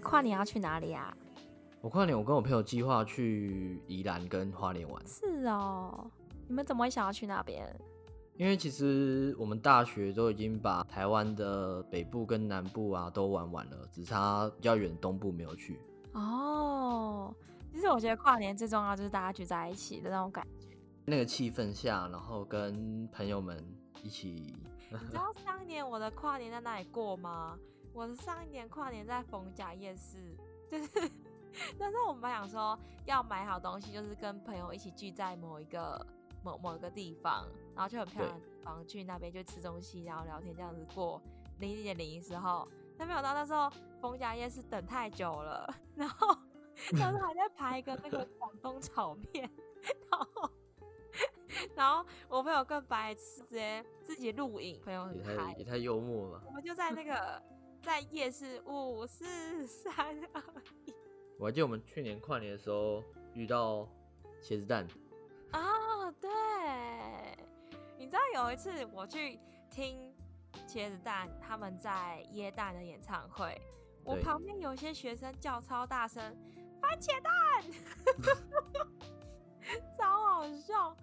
跨年要去哪里啊？我跨年我跟我朋友计划去宜兰跟花莲玩，是哦，你们怎么会想要去那边？因为其实我们大学都已经把台湾的北部跟南部啊都玩完了，只差比较远的东部没有去。哦，其实我觉得跨年最重要就是大家聚在一起的那种感觉。那个气氛下，然后跟朋友们一起。你知道上一年我的跨年在哪里过吗？我的上一年跨年在逢甲夜市，就是 那时候我们想说要买好东西，就是跟朋友一起聚在某一个某某一个地方，然后就很漂亮的地方去那边就吃东西，然后聊天这样子过零一点零一时候。但没想到那时候逢甲夜市等太久了，然后当时还在排一个那个广东炒面，然后然后我朋友更白痴，直接自己录影，朋友很也太嗨也，太幽默了。我们就在那个在夜市五四三二一我还记得我们去年跨年的时候遇到茄子蛋，啊，对，你知道有一次我去听茄子蛋他们在耶诞的演唱会，我旁边有些学生叫超大声“番茄蛋”，超好笑。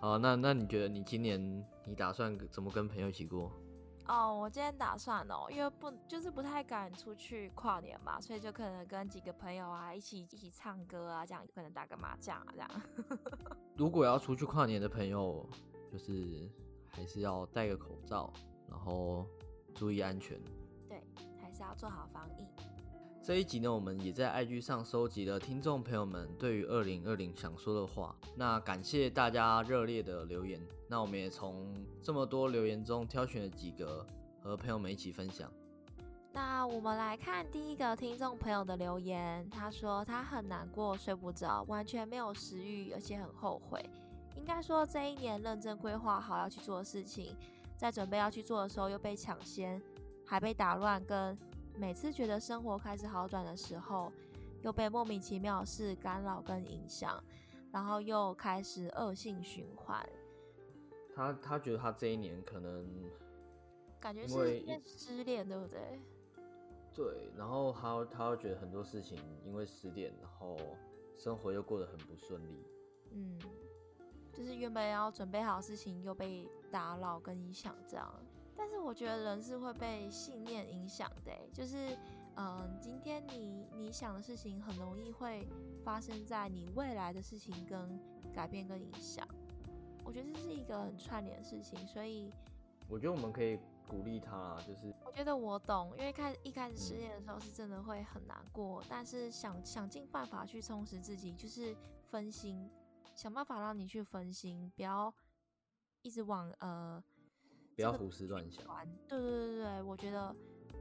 好，那那你觉得你今年你打算怎么跟朋友一起过？哦，我今天打算哦，因为不就是不太敢出去跨年嘛，所以就可能跟几个朋友啊一起一起唱歌啊，这样可能打个麻将啊这样。如果要出去跨年的朋友，就是还是要戴个口罩，然后注意安全。对，还是要做好防疫。这一集呢，我们也在 IG 上收集了听众朋友们对于二零二零想说的话。那感谢大家热烈的留言，那我们也从这么多留言中挑选了几个和朋友们一起分享。那我们来看第一个听众朋友的留言，他说他很难过，睡不着，完全没有食欲，而且很后悔。应该说这一年认真规划好要去做的事情，在准备要去做的时候又被抢先，还被打乱，跟每次觉得生活开始好转的时候，又被莫名其妙的事干扰跟影响，然后又开始恶性循环，他他觉得他这一年可能感觉是因为失恋，对不对？对，然后他他会觉得很多事情因为失恋，然后生活又过得很不顺利。嗯，就是原本要准备好的事情又被打扰跟影响这样。但是我觉得人是会被信念影响的欸，就是嗯，今天你你想的事情很容易会发生在你未来的事情跟改变跟影响。我觉得这是一个很串联的事情，所以我觉得我们可以鼓励他啦，就是我觉得我懂，因为开一开始失嗯恋的时候是真的会很难过，但是想想尽办法去充实自己，就是分心，想办法让你去分心，不要一直往呃这个不要胡思乱想。玩。对对对对，我觉得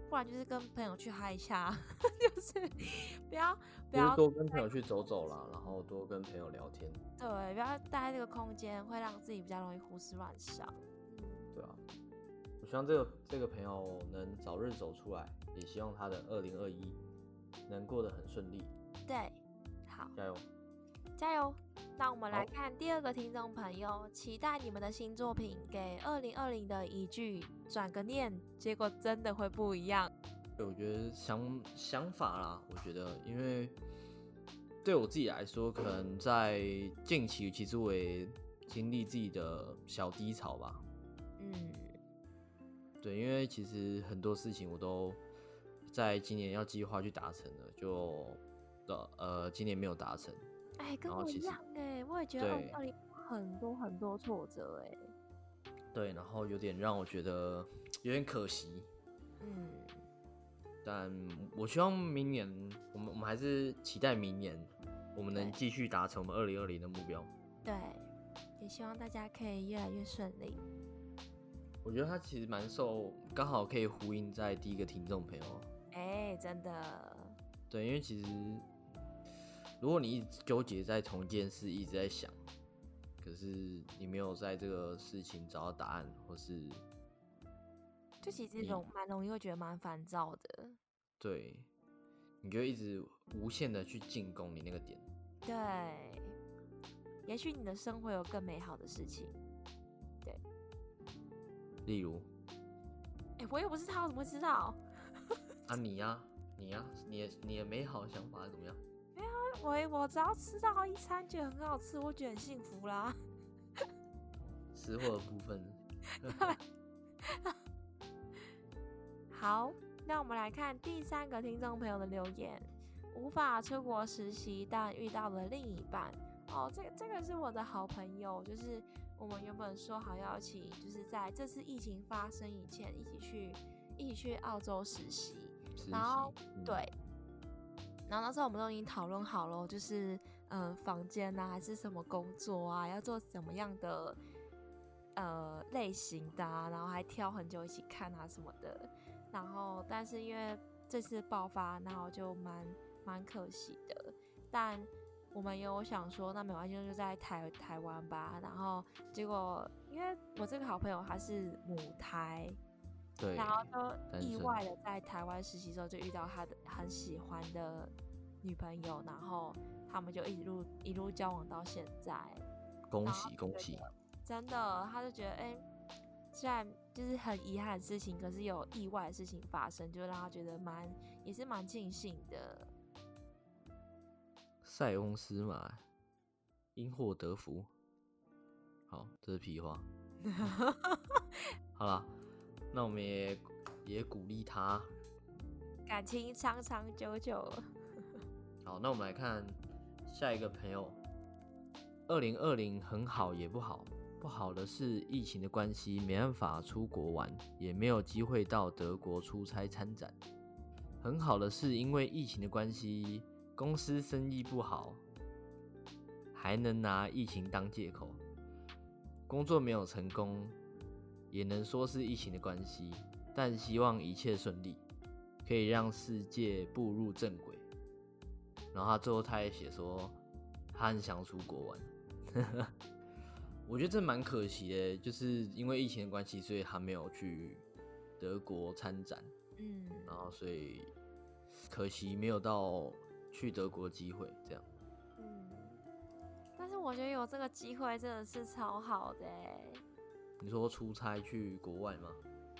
不然就是跟朋友去嗨一下，就是不要不要多跟朋友去走走啦，然后多跟朋友聊天，对，不要待在这个空间，会让自己比较容易胡思乱想。对啊。我希望这个这个朋友能早日走出来，也希望他的二零二一能过得很顺利，对，好。加油！加油！那我们来看第二个听众朋友，期待你们的新作品，给二零二零的一句转个念，结果真的会不一样。对我觉得想想法啦，我觉得因为对我自己来说，可能在近期其实我也经历自己的小低潮吧。嗯，对，因为其实很多事情我都在今年要计划去达成了，就的呃今年没有达成。哎，跟我一样哎，我也觉得二对零二零很多很多挫折哎。对，然后有点让我觉得有点可惜。嗯，但我希望明年我们我们还是期待明年我们能继续达成我们二零二零的目标。对，也希望大家可以越来越顺利。我觉得他其实蛮受，刚好可以呼应在第一个听众朋友。哎，真的，对，因为其实如果你一直纠结在同一件事，一直在想，可是你没有在这个事情找到答案，或是就其实你容蛮容易会觉得蛮烦躁的。对，你就一直无限的去进攻你那个点。对，也许你的生活有更美好的事情。对例如哎、我又不是他，我怎么会知道？啊你呀、你呀、你的你的美好想法是怎么样？我我只要吃到一餐觉得很好吃，我觉得很幸福啦。吃货的部分，好，那我们来看第三个听众朋友的留言：无法出国实习，但遇到了另一半。哦，这个这个是我的好朋友，就是我们原本说好要一起，就是在这次疫情发生以前，一起去一起去澳洲实习。实习然后嗯对，然后那时候我们都已经讨论好了，就是嗯、呃房间啊，还是什么工作啊，要做什么样的呃类型的、啊，然后还挑很久一起看啊什么的。然后但是因为这次爆发，然后就蛮蛮可惜的。但我们有想说，那没关系，就在台台湾吧。然后结果因为我这个好朋友他是母胎，对，然后就意外的在台湾实习的时候就遇到他的很喜欢的女朋友，然后他们就一路一路交往到现在。恭喜恭喜！真的，他就觉得哎、虽然就是很遗憾的事情，可是有意外的事情发生，就让他觉得蛮也是蛮庆幸的。塞翁失马，因祸得福。好，这是屁话。好啦，那我们也也鼓励他。感情长长久久，好，那我们来看下一个朋友。二零二零很好也不好，不好的是疫情的关系，没办法出国玩，也没有机会到德国出差参展。很好的是，因为疫情的关系，公司生意不好，还能拿疫情当借口，工作没有成功，也能说是疫情的关系，但希望一切顺利，可以让世界步入正轨。然后他最后他也写说，他很想出国玩。我觉得这蛮可惜的，就是因为疫情的关系，所以他没有去德国参展，嗯，然后所以可惜没有到去德国机会。这样，嗯，但是我觉得有这个机会真的是超好的哎。你说出差去国外吗？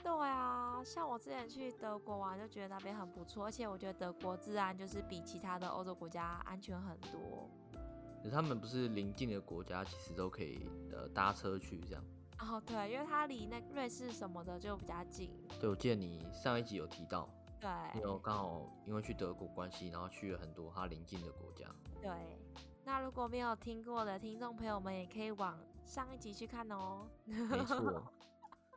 对啊，像我之前去德国玩，就觉得那边很不错，而且我觉得德国治安就是比其他的欧洲国家安全很多。可他们不是邻近的国家，其实都可以呃搭车去这样。哦，对，因为它离那瑞士什么的就比较近。对，我记得你上一集有提到，对你有刚好因为去德国关系，然后去了很多它邻近的国家。对，那如果没有听过的听众朋友们，也可以往上一集去看哦。没错，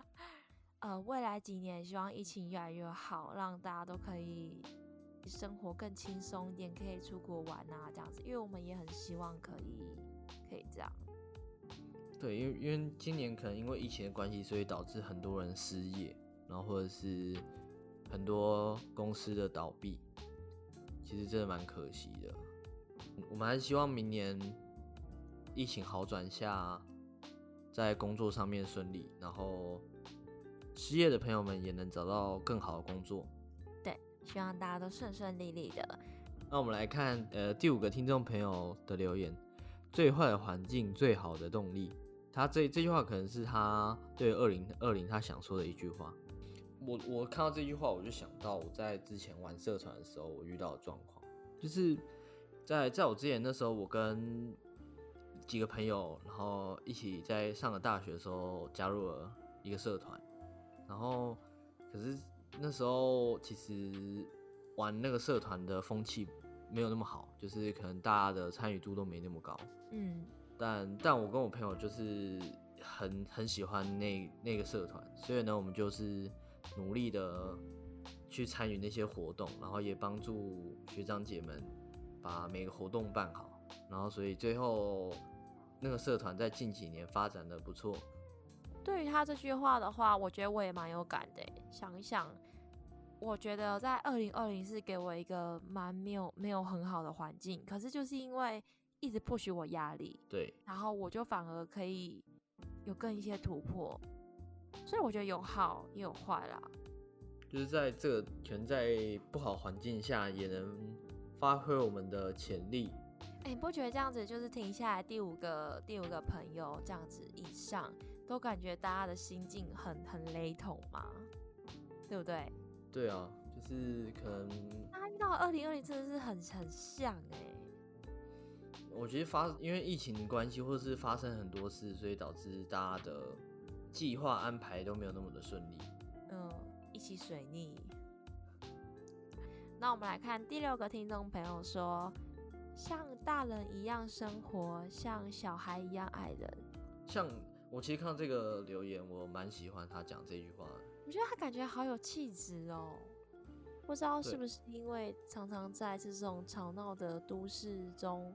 呃，未来几年希望疫情越来越好，让大家都可以生活更轻松一点，可以出国玩啊，这样子，因为我们也很希望可以可以这样。对，因为因为今年可能因为疫情的关系，所以导致很多人失业，然后或者是很多公司的倒闭，其实真的蛮可惜的。嗯我们还是希望明年疫情好转下，在工作上面顺利，然后失业的朋友们也能找到更好的工作。对，希望大家都顺顺利利的。那我们来看，呃，第五个听众朋友的留言：最坏的环境，最好的动力。他这这句话可能是他对二零二零他想说的一句话。我我看到这句话，我就想到我在之前玩社团的时候，我遇到的状况，就是在在我之前那时候，我跟几个朋友，然后一起在上了大学的时候加入了一个社团，然后可是那时候其实玩那个社团的风气没有那么好，就是可能大家的参与度都没那么高。嗯但但我跟我朋友就是很很喜欢那那个社团，所以呢，我们就是努力的去参与那些活动，然后也帮助学长姐们把每个活动办好，然后所以最后那个社团在近几年发展的不错。对于他这句话的话，我觉得我也蛮有感的。想一想，我觉得在二零二零是给我一个蛮没有没有很好的环境，可是就是因为一直不许我压力，对，然后我就反而可以有更一些突破，所以我觉得有好也有坏啦。就是在这个全在不好环境下，也能发挥我们的潜力。哎、你不觉得这样子就是停下来第五个第五个朋友这样子以上，都感觉大家的心境很很雷同吗？对不对？对啊，就就是可能他遇到二零二零真的是很很像哎、我觉得发因为疫情关系，或者是发生很多事，所以导致大家的计划安排都没有那么的顺利。嗯，一起水逆。那我们来看第六个听众朋友说，像大人一样生活，像小孩一样爱人。像我其实看到这个留言，我蛮喜欢他讲这句话的。我觉得他感觉好有气质哦。不知道是不是因为常常在这种吵闹的都市中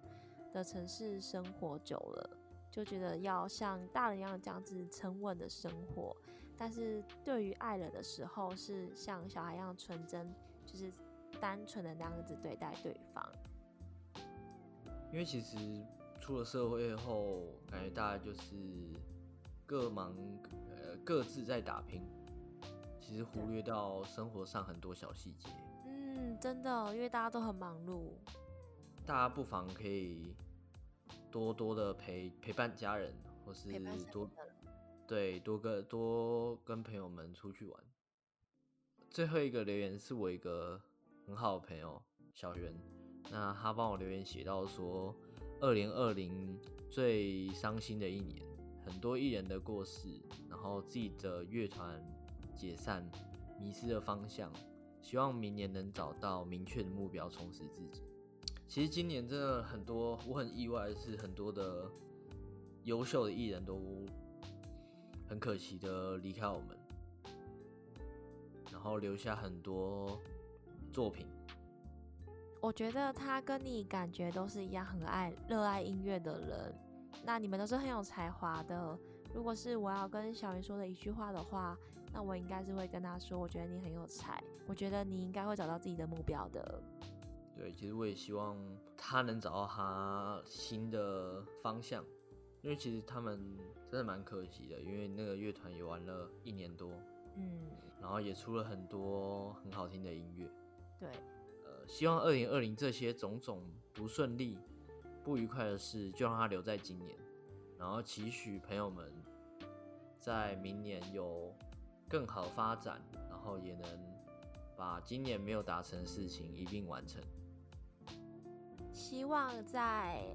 的城市生活久了，就觉得要像大人一样这样子沉稳的生活，但是对于爱人的时候是像小孩一样纯真，就是单纯的那样子对待对方。因为其实出了社会后，感觉大家就是各忙呃各自在打拼，其实忽略到生活上很多小细节。嗯，真的，因为大家都很忙碌。大家不妨可以多多的陪陪伴家人，或是多对多跟多跟朋友们出去玩。最后一个留言是我一个很好的朋友小袁，那他帮我留言写到说，二零二零最伤心的一年，很多艺人的过世，然后自己的乐团解散，迷失了方向，希望明年能找到明确的目标，充实自己。其实今年真的很多，我很意外的是很多的优秀的艺人都很可惜的离开我们，然后留下很多作品。我觉得他跟你感觉都是一样很爱、热爱音乐的人。那你们都是很有才华的。如果是我要跟小云说的一句话的话，那我应该是会跟他说：我觉得你很有才，我觉得你应该会找到自己的目标的。对，其实我也希望他能找到他新的方向，因为其实他们真的蛮可惜的，因为那个乐团也玩了一年多，嗯，然后也出了很多很好听的音乐。对，呃，希望二零二零这些种种不顺利、不愉快的事，就让它留在今年，然后期许朋友们在明年有更好发展，然后也能把今年没有达成的事情一并完成。希望在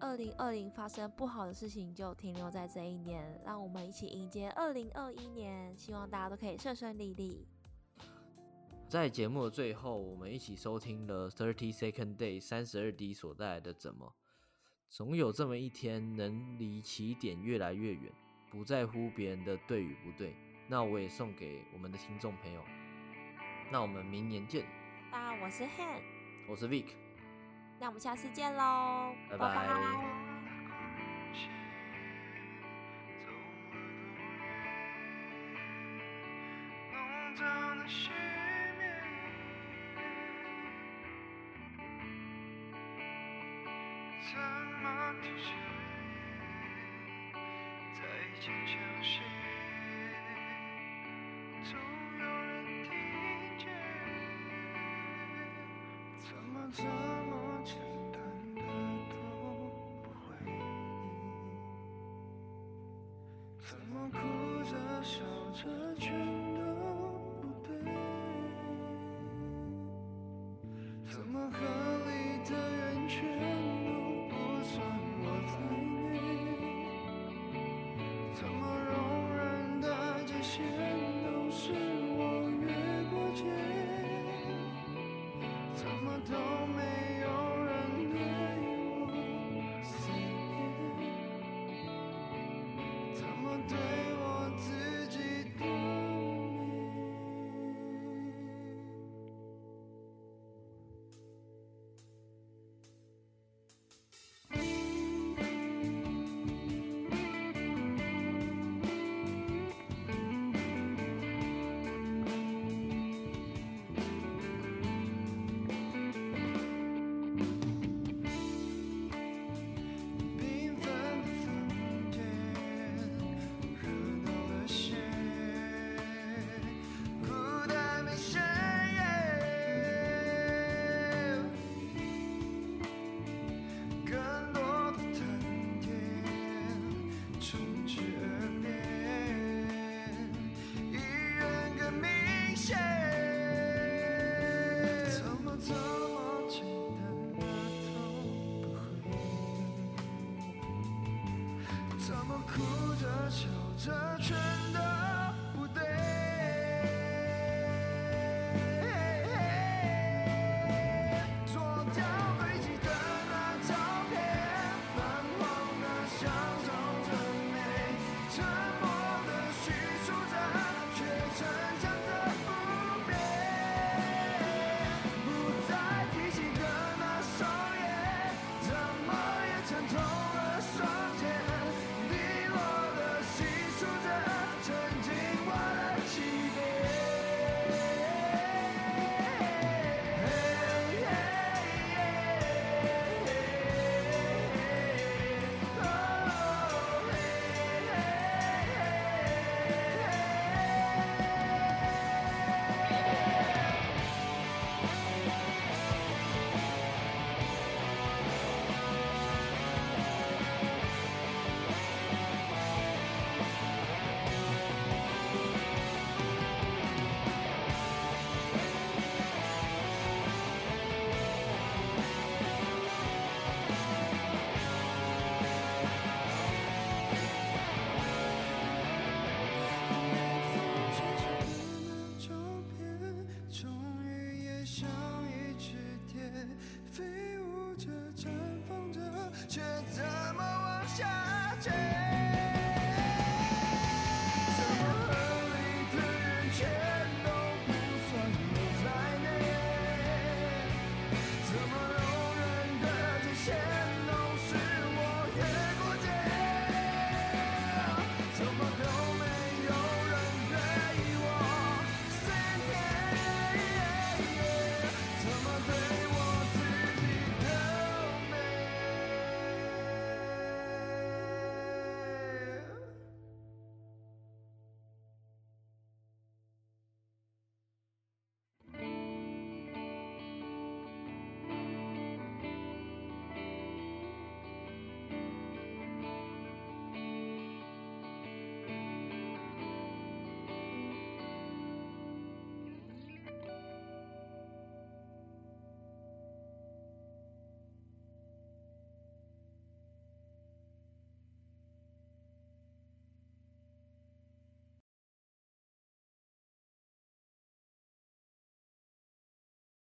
二零二零发生不好的事情就停留在这一年，让我们一起迎接二零二一年。希望大家都可以顺顺利利。在节目的最后，我们一起收听了 Thirty Second Day 三十二 D 所带来的怎么？总有这么一天，能离起点越来越远，不在乎别人的对与不对。那我也送给我们的听众朋友。那我们明年见，那，我是 Han，我是 Vic。那我们下次见喽，拜拜怎么停歇再坚强些总有人听见。怎么做哭着笑着全都